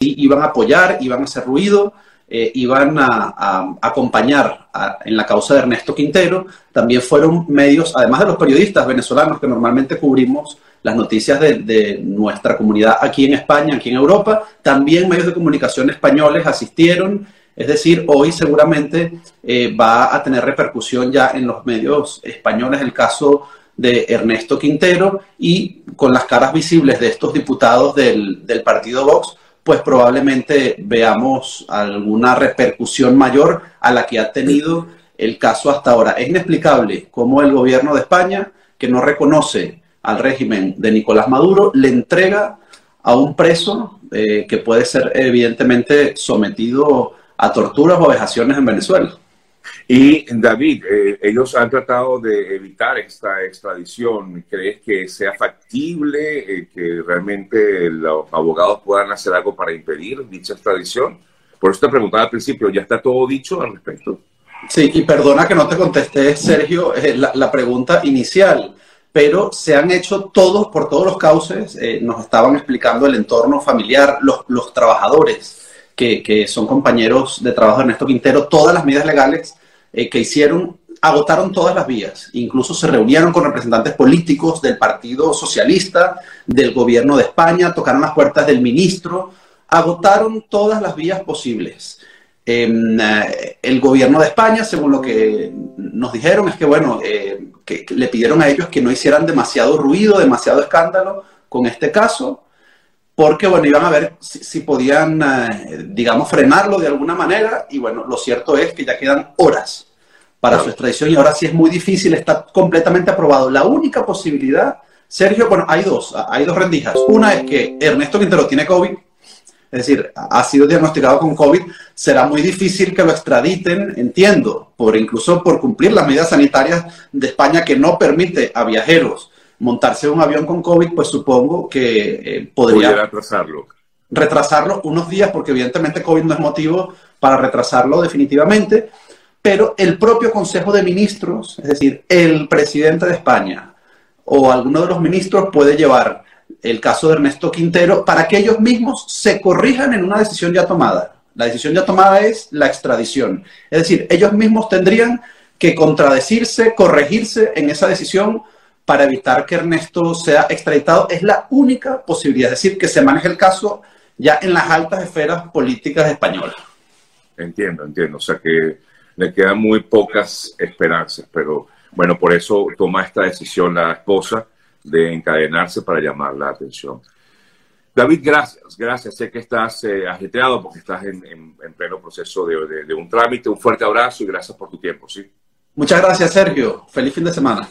iban a apoyar, iban a hacer ruido, eh, iban a, acompañar en la causa de Ernesto Quintero. También fueron medios, además de los periodistas venezolanos que normalmente cubrimos las noticias de, nuestra comunidad aquí en España, aquí en Europa, también medios de comunicación españoles asistieron. Es decir, hoy seguramente eh, va a tener repercusión ya en los medios españoles el caso de Ernesto Quintero y con las caras visibles de estos diputados del partido Vox, pues probablemente veamos alguna repercusión mayor a la que ha tenido el caso hasta ahora. Es inexplicable cómo el gobierno de España, que no reconoce al régimen de Nicolás Maduro, le entrega a un preso eh, que puede ser evidentemente sometido a torturas o vejaciones en Venezuela. Y David, eh, ellos han tratado de evitar esta extradición. ¿Crees que sea factible eh, que realmente los abogados puedan hacer algo para impedir dicha extradición? Por eso te preguntaba al principio, ¿ya está todo dicho al respecto? Sí, y perdona que no te contesté, Sergio, eh, la, pregunta inicial, pero se han hecho todos, por todos los cauces, nos estaban explicando el entorno familiar, los, los trabajadores que, que, son compañeros de trabajo de Ernesto Quintero, todas las medidas legales eh, que hicieron, agotaron todas las vías, incluso se reunieron con representantes políticos del Partido Socialista, del gobierno de España, tocaron las puertas del ministro, agotaron todas las vías posibles. Em, eh, el gobierno de España, según lo que nos dijeron, es que, bueno, eh, que, le pidieron a ellos que no hicieran demasiado ruido, demasiado escándalo con este caso, porque, bueno, iban a ver si, podían, eh, digamos, frenarlo de alguna manera. Y bueno, lo cierto es que ya quedan horas para su extradición y ahora sí es muy difícil, está completamente aprobado. La única posibilidad, Sergio, bueno, hay dos, hay dos rendijas. Una es que Ernesto Quintero tiene COVID, es decir, ha sido diagnosticado con COVID, será muy difícil que lo extraditen, entiendo, por incluso por cumplir las medidas sanitarias de España que no permite a viajeros montarse un avión con COVID, pues supongo que eh, podría retrasarlo. Retrasarlo unos días, porque evidentemente COVID no es motivo para retrasarlo definitivamente, pero el propio Consejo de Ministros, es decir, el presidente de España o alguno de los ministros puede llevar el caso de Ernesto Quintero para que ellos mismos se corrijan en una decisión ya tomada. La decisión ya tomada es la extradición. Es decir, ellos mismos tendrían que contradecirse, corregirse en esa decisión para evitar que Ernesto sea extraditado. Es la única posibilidad, es decir, que se maneje el caso ya en las altas esferas políticas españolas. Entiendo, entiendo. O sea que le quedan muy pocas esperanzas, pero bueno, por eso toma esta decisión la esposa de encadenarse para llamar la atención. David, gracias, gracias. Sé que estás eh, ajetreado porque estás en, pleno proceso de, de un trámite. Un fuerte abrazo y gracias por tu tiempo, ¿sí? Muchas gracias, Sergio. Feliz fin de semana.